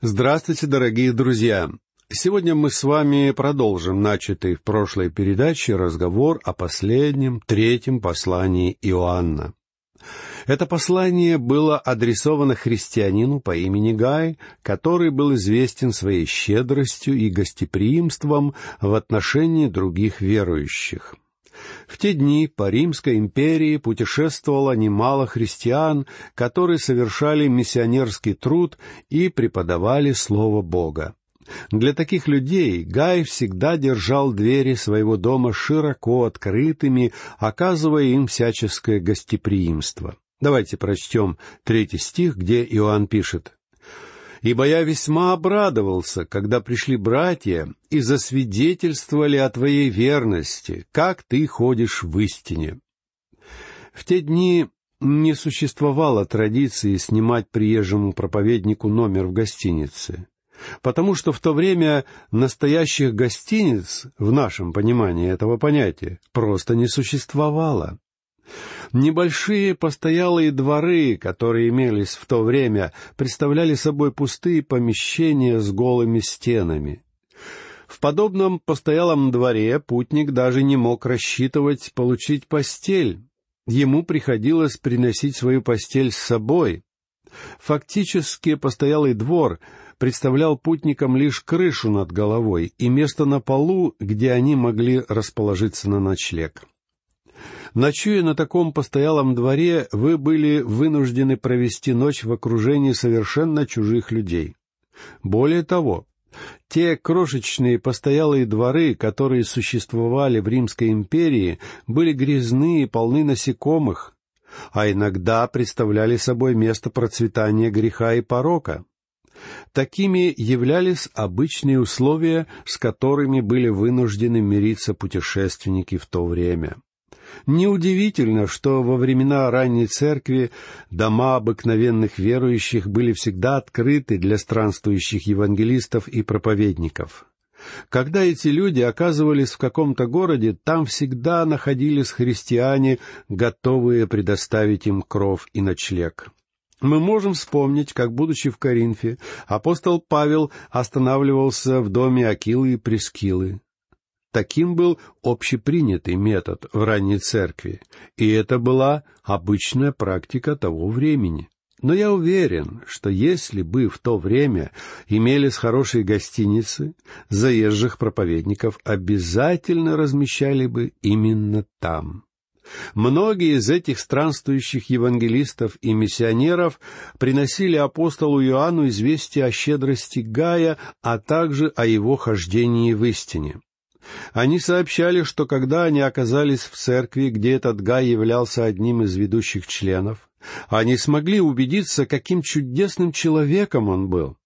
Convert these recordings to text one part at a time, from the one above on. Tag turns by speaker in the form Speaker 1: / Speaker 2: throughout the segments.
Speaker 1: Здравствуйте, дорогие друзья! Сегодня мы с вами продолжим начатый в прошлой передаче разговор о последнем, третьем послании Иоанна. Это послание было адресовано христианину по имени Гай, который был известен своей щедростью и гостеприимством в отношении других верующих. В те дни по Римской империи путешествовало немало христиан, которые совершали миссионерский труд и преподавали Слово Бога. Для таких людей Гай всегда держал двери своего дома широко открытыми, оказывая им всяческое гостеприимство. Давайте прочтем третий стих, где Иоанн пишет. «Ибо я весьма обрадовался, когда пришли братья и засвидетельствовали о твоей верности, как ты ходишь в истине». В те дни не существовало традиции снимать приезжему проповеднику номер в гостинице потому что в то время настоящих гостиниц, в нашем понимании этого понятия, просто не существовало. Небольшие постоялые дворы, которые имелись в то время, представляли собой пустые помещения с голыми стенами. В подобном постоялом дворе путник даже не мог рассчитывать получить постель. Ему приходилось приносить свою постель с собой. Фактически постоялый двор представлял путникам лишь крышу над головой и место на полу, где они могли расположиться на ночлег. Ночуя на таком постоялом дворе, вы были вынуждены провести ночь в окружении совершенно чужих людей. Более того, те крошечные постоялые дворы, которые существовали в Римской империи, были грязны и полны насекомых, а иногда представляли собой место процветания греха и порока. Такими являлись обычные условия, с которыми были вынуждены мириться путешественники в то время. Неудивительно, что во времена ранней церкви дома обыкновенных верующих были всегда открыты для странствующих евангелистов и проповедников. Когда эти люди оказывались в каком-то городе, там всегда находились христиане, готовые предоставить им кров и ночлег. Мы можем вспомнить, как, будучи в Коринфе, апостол Павел останавливался в доме Акилы и Прескилы. Таким был общепринятый метод в ранней церкви, и это была обычная практика того времени. Но я уверен, что если бы в то время имелись хорошие гостиницы, заезжих проповедников обязательно размещали бы именно там. Многие из этих странствующих евангелистов и миссионеров приносили апостолу Иоанну известие о щедрости Гая, а также о его хождении в истине. Они сообщали, что когда они оказались в церкви, где этот Гай являлся одним из ведущих членов, они смогли убедиться, каким чудесным человеком он был.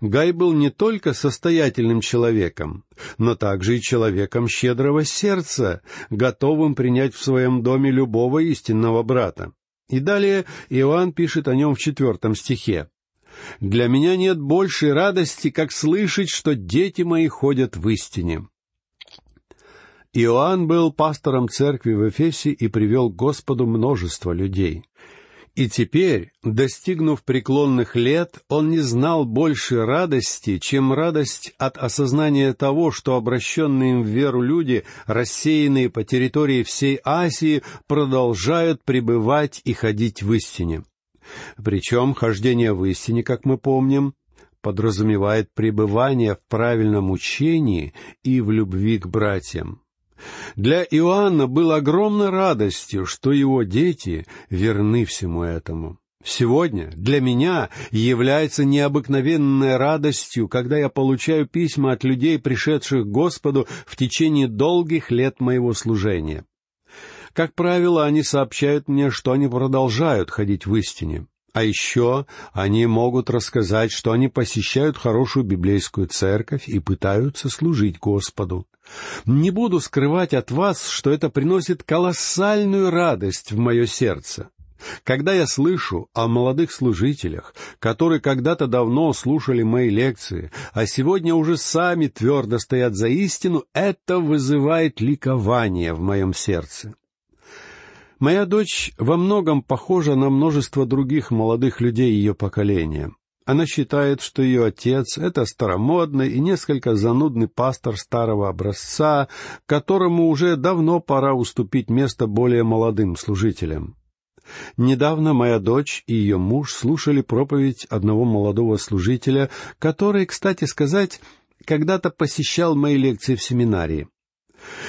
Speaker 1: Гай был не только состоятельным человеком, но также и человеком щедрого сердца, готовым принять в своем доме любого истинного брата. И далее Иоанн пишет о нем в четвертом стихе. «Для меня нет большей радости, как слышать, что дети мои ходят в истине». Иоанн был пастором церкви в Эфесе и привел к Господу множество людей. И теперь, достигнув преклонных лет, он не знал больше радости, чем радость от осознания того, что обращенные им в веру люди, рассеянные по территории всей Асии, продолжают пребывать и ходить в истине. Причем хождение в истине, как мы помним, подразумевает пребывание в правильном учении и в любви к братьям. Для Иоанна было огромной радостью, что его дети верны всему этому. Сегодня для меня является необыкновенной радостью, когда я получаю письма от людей, пришедших к Господу в течение долгих лет моего служения. Как правило, они сообщают мне, что они продолжают ходить в истине. А еще они могут рассказать, что они посещают хорошую библейскую церковь и пытаются служить Господу. Не буду скрывать от вас, что это приносит колоссальную радость в мое сердце. Когда я слышу о молодых служителях, которые когда-то давно слушали мои лекции, а сегодня уже сами твердо стоят за истину, это вызывает ликование в моем сердце. Моя дочь во многом похожа на множество других молодых людей ее поколения. Она считает, что ее отец — это старомодный и несколько занудный пастор старого образца, которому уже давно пора уступить место более молодым служителям. Недавно моя дочь и ее муж слушали проповедь одного молодого служителя, который, кстати сказать, когда-то посещал мои лекции в семинарии.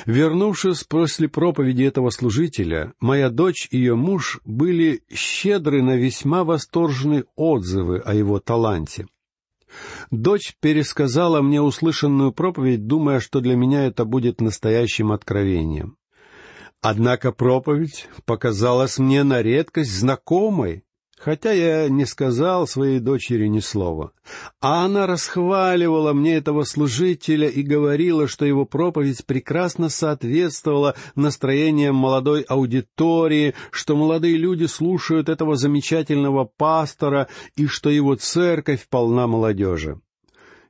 Speaker 1: Вернувшись после проповеди этого служителя, моя дочь и ее муж были щедры на весьма восторженные отзывы о его таланте. Дочь пересказала мне услышанную проповедь, думая, что для меня это будет настоящим откровением. Однако проповедь показалась мне на редкость знакомой, хотя я не сказал своей дочери ни слова. А она расхваливала мне этого служителя и говорила, что его проповедь прекрасно соответствовала настроениям молодой аудитории, что молодые люди слушают этого замечательного пастора и что его церковь полна молодежи.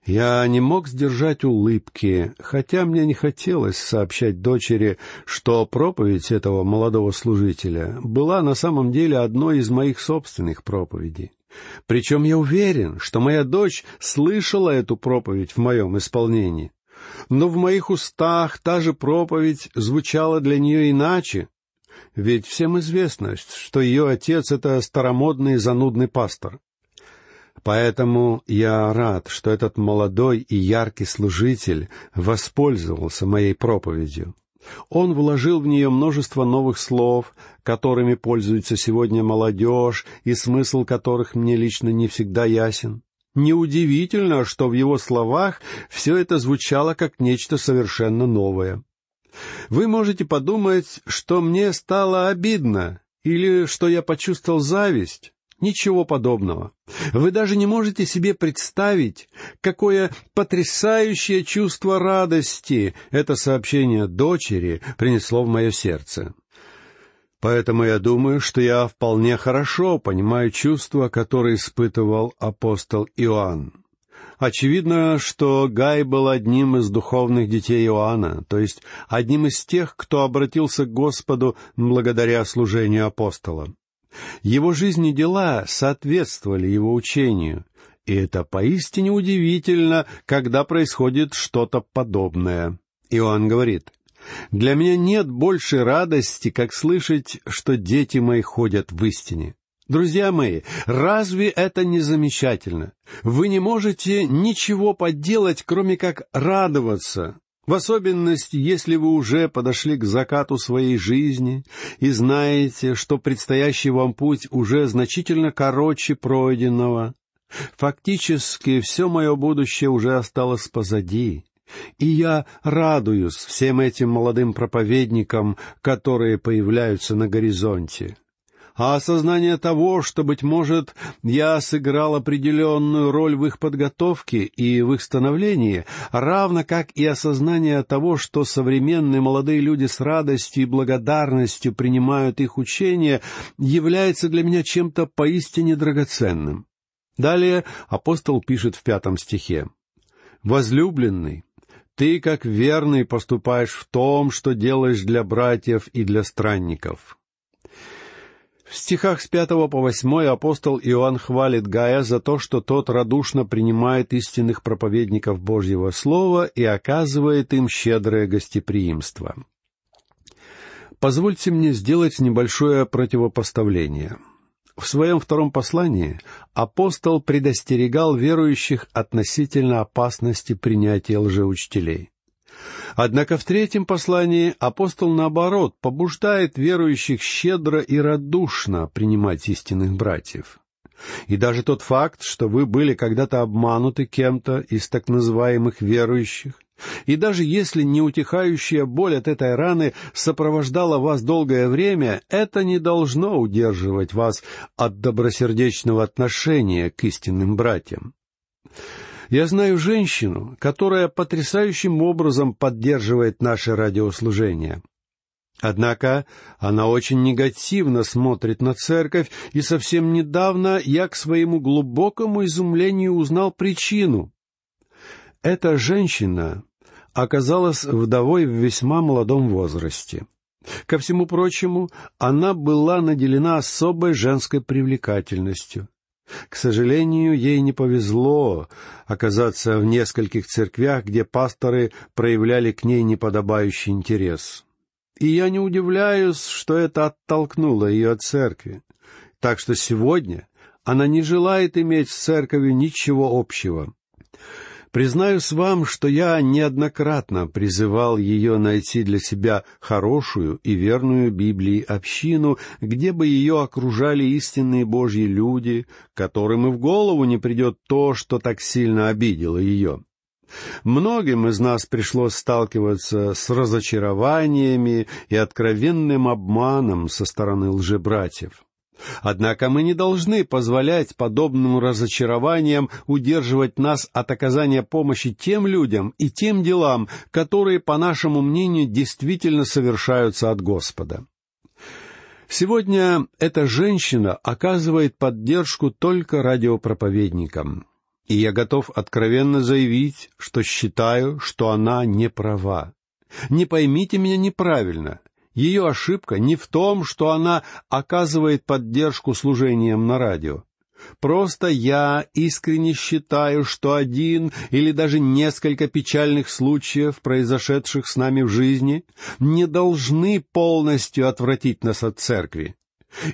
Speaker 1: Я не мог сдержать улыбки, хотя мне не хотелось сообщать дочери, что проповедь этого молодого служителя была на самом деле одной из моих собственных проповедей. Причем я уверен, что моя дочь слышала эту проповедь в моем исполнении. Но в моих устах та же проповедь звучала для нее иначе, ведь всем известно, что ее отец — это старомодный занудный пастор. Поэтому я рад, что этот молодой и яркий служитель воспользовался моей проповедью. Он вложил в нее множество новых слов, которыми пользуется сегодня молодежь, и смысл которых мне лично не всегда ясен. Неудивительно, что в его словах все это звучало как нечто совершенно новое. Вы можете подумать, что мне стало обидно, или что я почувствовал зависть. Ничего подобного. Вы даже не можете себе представить, какое потрясающее чувство радости это сообщение дочери принесло в мое сердце. Поэтому я думаю, что я вполне хорошо понимаю чувства, которые испытывал апостол Иоанн. Очевидно, что Гай был одним из духовных детей Иоанна, то есть одним из тех, кто обратился к Господу благодаря служению апостола. Его жизнь и дела соответствовали его учению, и это поистине удивительно, когда происходит что-то подобное. Иоанн говорит, «Для меня нет большей радости, как слышать, что дети мои ходят в истине». Друзья мои, разве это не замечательно? Вы не можете ничего поделать, кроме как радоваться, в особенности, если вы уже подошли к закату своей жизни и знаете, что предстоящий вам путь уже значительно короче пройденного. Фактически все мое будущее уже осталось позади, и я радуюсь всем этим молодым проповедникам, которые появляются на горизонте а осознание того, что, быть может, я сыграл определенную роль в их подготовке и в их становлении, равно как и осознание того, что современные молодые люди с радостью и благодарностью принимают их учения, является для меня чем-то поистине драгоценным. Далее апостол пишет в пятом стихе. «Возлюбленный, ты, как верный, поступаешь в том, что делаешь для братьев и для странников. В стихах с пятого по восьмой апостол Иоанн хвалит Гая за то, что тот радушно принимает истинных проповедников Божьего Слова и оказывает им щедрое гостеприимство. Позвольте мне сделать небольшое противопоставление. В своем втором послании апостол предостерегал верующих относительно опасности принятия лжеучителей. Однако в третьем послании апостол, наоборот, побуждает верующих щедро и радушно принимать истинных братьев. И даже тот факт, что вы были когда-то обмануты кем-то из так называемых верующих, и даже если неутихающая боль от этой раны сопровождала вас долгое время, это не должно удерживать вас от добросердечного отношения к истинным братьям. Я знаю женщину, которая потрясающим образом поддерживает наше радиослужение. Однако она очень негативно смотрит на церковь, и совсем недавно я к своему глубокому изумлению узнал причину. Эта женщина оказалась вдовой в весьма молодом возрасте. Ко всему прочему, она была наделена особой женской привлекательностью. К сожалению, ей не повезло оказаться в нескольких церквях, где пасторы проявляли к ней неподобающий интерес. И я не удивляюсь, что это оттолкнуло ее от церкви. Так что сегодня она не желает иметь с церковью ничего общего. Признаюсь вам, что я неоднократно призывал ее найти для себя хорошую и верную Библии общину, где бы ее окружали истинные Божьи люди, которым и в голову не придет то, что так сильно обидело ее. Многим из нас пришлось сталкиваться с разочарованиями и откровенным обманом со стороны лжебратьев. Однако мы не должны позволять подобным разочарованиям удерживать нас от оказания помощи тем людям и тем делам, которые, по нашему мнению, действительно совершаются от Господа. Сегодня эта женщина оказывает поддержку только радиопроповедникам, и я готов откровенно заявить, что считаю, что она не права. Не поймите меня неправильно. Ее ошибка не в том, что она оказывает поддержку служением на радио. Просто я искренне считаю, что один или даже несколько печальных случаев, произошедших с нами в жизни, не должны полностью отвратить нас от церкви.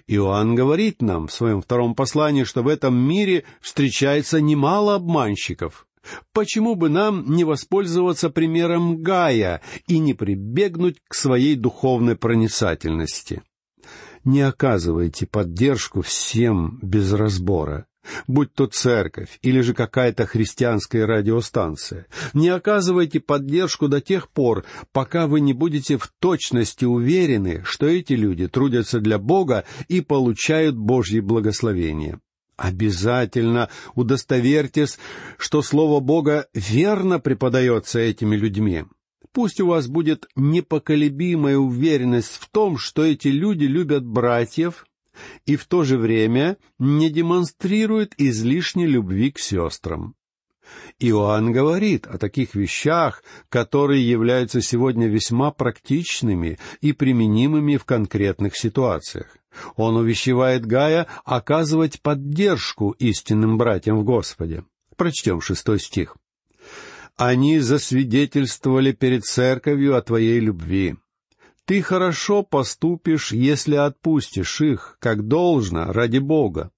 Speaker 1: Иоанн говорит нам в своем втором послании, что в этом мире встречается немало обманщиков. Почему бы нам не воспользоваться примером Гая и не прибегнуть к своей духовной проницательности? Не оказывайте поддержку всем без разбора, будь то церковь или же какая-то христианская радиостанция. Не оказывайте поддержку до тех пор, пока вы не будете в точности уверены, что эти люди трудятся для Бога и получают Божье благословение. Обязательно удостоверьтесь, что Слово Бога верно преподается этими людьми. Пусть у вас будет непоколебимая уверенность в том, что эти люди любят братьев и в то же время не демонстрируют излишней любви к сестрам. Иоанн говорит о таких вещах, которые являются сегодня весьма практичными и применимыми в конкретных ситуациях. Он увещевает Гая оказывать поддержку истинным братьям в Господе. Прочтем шестой стих. «Они засвидетельствовали перед церковью о твоей любви. Ты хорошо поступишь, если отпустишь их, как должно, ради Бога».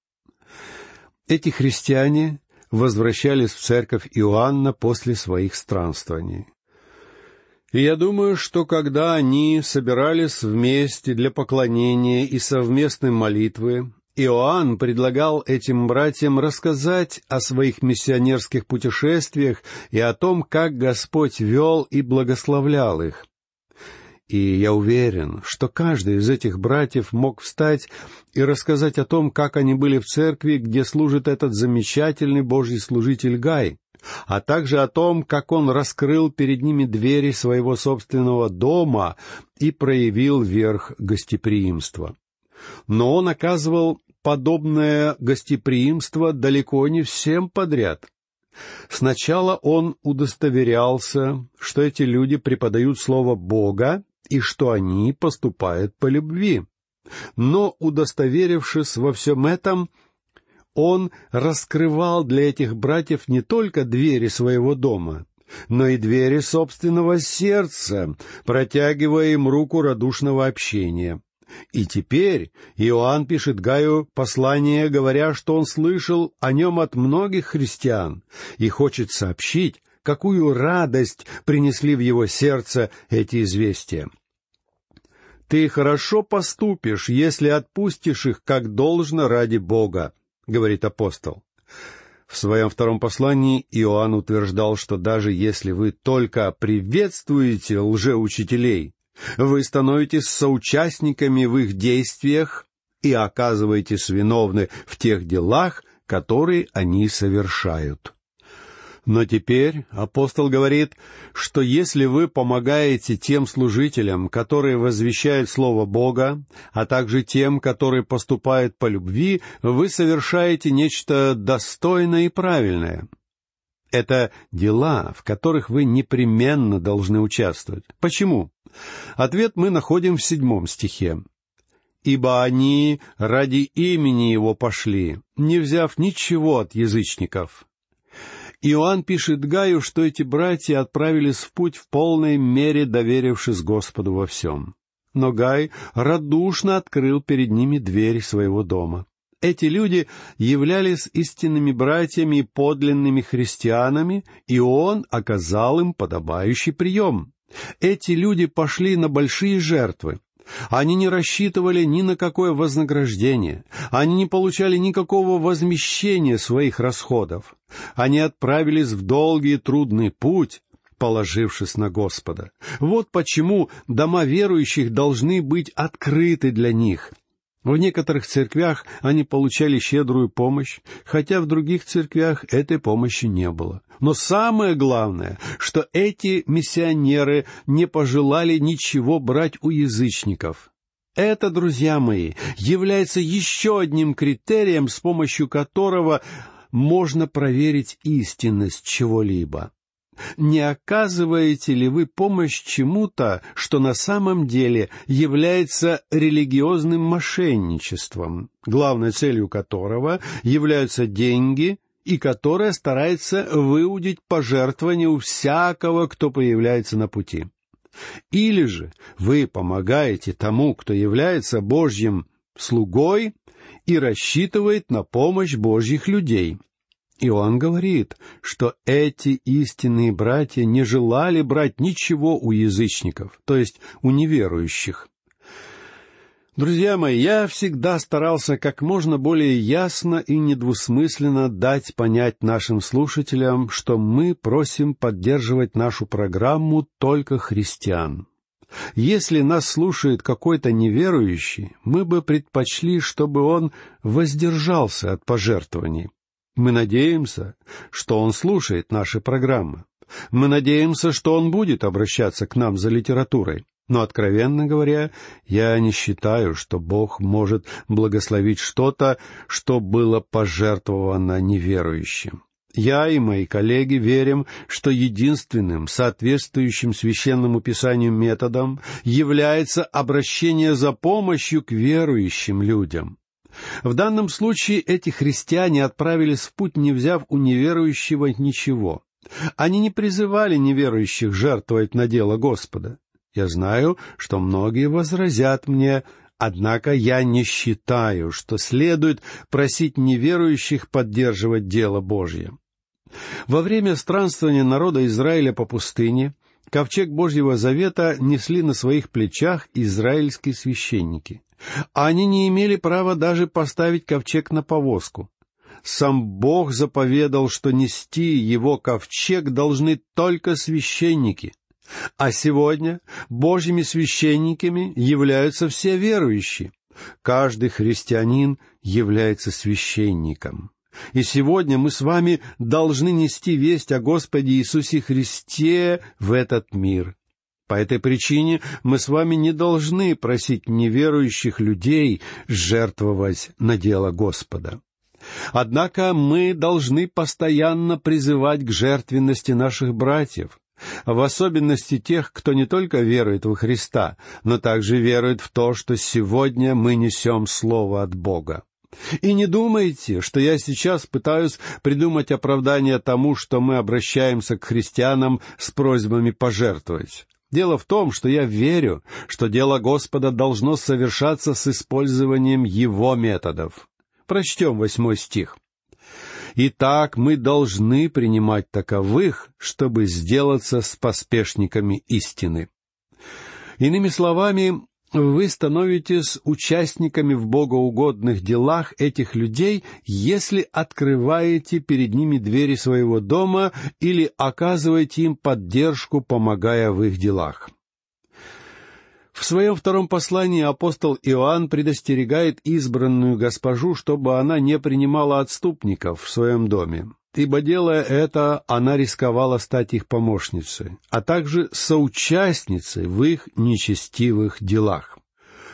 Speaker 1: Эти христиане возвращались в церковь Иоанна после своих странствований. И я думаю, что когда они собирались вместе для поклонения и совместной молитвы, Иоанн предлагал этим братьям рассказать о своих миссионерских путешествиях и о том, как Господь вел и благословлял их. И я уверен, что каждый из этих братьев мог встать и рассказать о том, как они были в церкви, где служит этот замечательный Божий служитель Гай, а также о том, как он раскрыл перед ними двери своего собственного дома и проявил верх гостеприимства. Но он оказывал подобное гостеприимство далеко не всем подряд. Сначала он удостоверялся, что эти люди преподают Слово Бога и что они поступают по любви. Но, удостоверившись во всем этом, он раскрывал для этих братьев не только двери своего дома, но и двери собственного сердца, протягивая им руку радушного общения. И теперь Иоанн пишет Гаю послание, говоря, что он слышал о нем от многих христиан и хочет сообщить, какую радость принесли в его сердце эти известия. «Ты хорошо поступишь, если отпустишь их как должно ради Бога», — говорит апостол. В своем втором послании Иоанн утверждал, что даже если вы только приветствуете лжеучителей, вы становитесь соучастниками в их действиях и оказываетесь виновны в тех делах, которые они совершают. Но теперь апостол говорит, что если вы помогаете тем служителям, которые возвещают Слово Бога, а также тем, которые поступают по любви, вы совершаете нечто достойное и правильное. Это дела, в которых вы непременно должны участвовать. Почему? Ответ мы находим в седьмом стихе. ибо они ради имени Его пошли, не взяв ничего от язычников». Иоанн пишет Гаю, что эти братья отправились в путь в полной мере, доверившись Господу во всем. Но Гай радушно открыл перед ними дверь своего дома. Эти люди являлись истинными братьями и подлинными христианами, и он оказал им подобающий прием. Эти люди пошли на большие жертвы. Они не рассчитывали ни на какое вознаграждение, они не получали никакого возмещения своих расходов. Они отправились в долгий трудный путь, положившись на Господа. Вот почему дома верующих должны быть открыты для них, в некоторых церквях они получали щедрую помощь, хотя в других церквях этой помощи не было. Но самое главное, что эти миссионеры не пожелали ничего брать у язычников. Это, друзья мои, является еще одним критерием, с помощью которого можно проверить истинность чего-либо. Не оказываете ли вы помощь чему-то, что на самом деле является религиозным мошенничеством, главной целью которого являются деньги и которое старается выудить пожертвования у всякого, кто появляется на пути? Или же вы помогаете тому, кто является Божьим слугой и рассчитывает на помощь Божьих людей – Иоанн говорит, что эти истинные братья не желали брать ничего у язычников, то есть у неверующих. Друзья мои, я всегда старался как можно более ясно и недвусмысленно дать понять нашим слушателям, что мы просим поддерживать нашу программу только христиан. Если нас слушает какой-то неверующий, мы бы предпочли, чтобы он воздержался от пожертвований, мы надеемся, что он слушает наши программы. Мы надеемся, что он будет обращаться к нам за литературой. Но, откровенно говоря, я не считаю, что Бог может благословить что-то, что было пожертвовано неверующим. Я и мои коллеги верим, что единственным соответствующим священному писанию методом является обращение за помощью к верующим людям. В данном случае эти христиане отправились в путь, не взяв у неверующего ничего. Они не призывали неверующих жертвовать на дело Господа. Я знаю, что многие возразят мне, однако я не считаю, что следует просить неверующих поддерживать дело Божье. Во время странствования народа Израиля по пустыне ковчег Божьего Завета несли на своих плечах израильские священники. Они не имели права даже поставить ковчег на повозку. Сам Бог заповедал, что нести его ковчег должны только священники. А сегодня Божьими священниками являются все верующие. Каждый христианин является священником. И сегодня мы с вами должны нести весть о Господе Иисусе Христе в этот мир. По этой причине мы с вами не должны просить неверующих людей жертвовать на дело Господа. Однако мы должны постоянно призывать к жертвенности наших братьев, в особенности тех, кто не только верует во Христа, но также верует в то, что сегодня мы несем Слово от Бога. И не думайте, что я сейчас пытаюсь придумать оправдание тому, что мы обращаемся к христианам с просьбами пожертвовать. Дело в том, что я верю, что дело Господа должно совершаться с использованием Его методов. Прочтем восьмой стих. «Итак, мы должны принимать таковых, чтобы сделаться с поспешниками истины». Иными словами, вы становитесь участниками в богоугодных делах этих людей, если открываете перед ними двери своего дома или оказываете им поддержку, помогая в их делах. В своем втором послании апостол Иоанн предостерегает избранную госпожу, чтобы она не принимала отступников в своем доме ибо, делая это, она рисковала стать их помощницей, а также соучастницей в их нечестивых делах.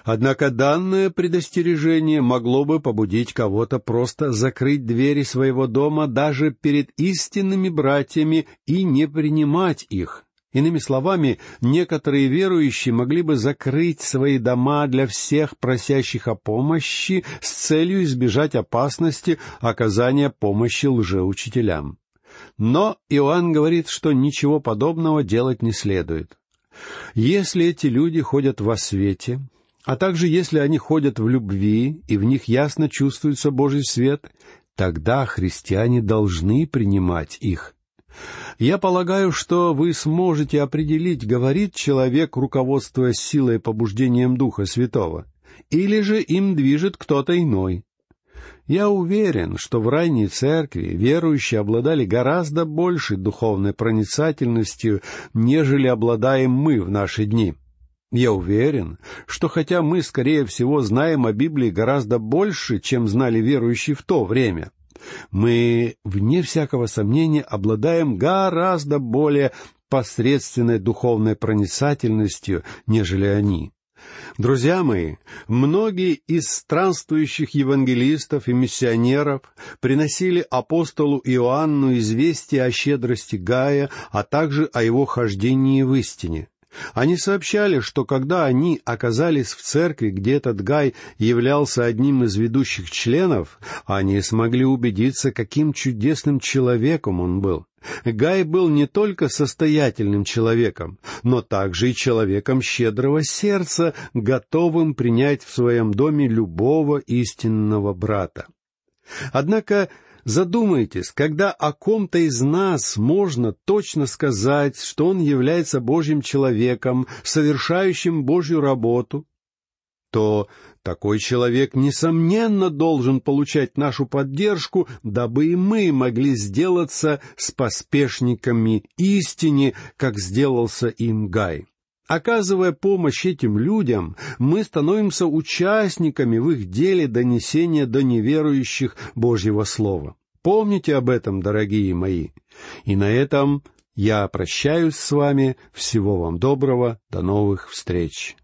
Speaker 1: Однако данное предостережение могло бы побудить кого-то просто закрыть двери своего дома даже перед истинными братьями и не принимать их. Иными словами, некоторые верующие могли бы закрыть свои дома для всех просящих о помощи с целью избежать опасности оказания помощи лжеучителям. Но Иоанн говорит, что ничего подобного делать не следует. Если эти люди ходят во свете, а также если они ходят в любви, и в них ясно чувствуется Божий свет, тогда христиане должны принимать их. Я полагаю, что вы сможете определить, говорит человек, руководствуясь силой и побуждением Духа Святого, или же им движет кто-то иной. Я уверен, что в ранней церкви верующие обладали гораздо большей духовной проницательностью, нежели обладаем мы в наши дни. Я уверен, что хотя мы, скорее всего, знаем о Библии гораздо больше, чем знали верующие в то время, мы, вне всякого сомнения, обладаем гораздо более посредственной духовной проницательностью, нежели они. Друзья мои, многие из странствующих евангелистов и миссионеров приносили апостолу Иоанну известие о щедрости Гая, а также о его хождении в истине. Они сообщали, что когда они оказались в церкви, где этот Гай являлся одним из ведущих членов, они смогли убедиться, каким чудесным человеком он был. Гай был не только состоятельным человеком, но также и человеком щедрого сердца, готовым принять в своем доме любого истинного брата. Однако Задумайтесь, когда о ком-то из нас можно точно сказать, что он является Божьим человеком, совершающим Божью работу, то такой человек, несомненно, должен получать нашу поддержку, дабы и мы могли сделаться с поспешниками истине, как сделался им Гай. Оказывая помощь этим людям, мы становимся участниками в их деле донесения до неверующих Божьего Слова. Помните об этом, дорогие мои. И на этом я прощаюсь с вами. Всего вам доброго. До новых встреч.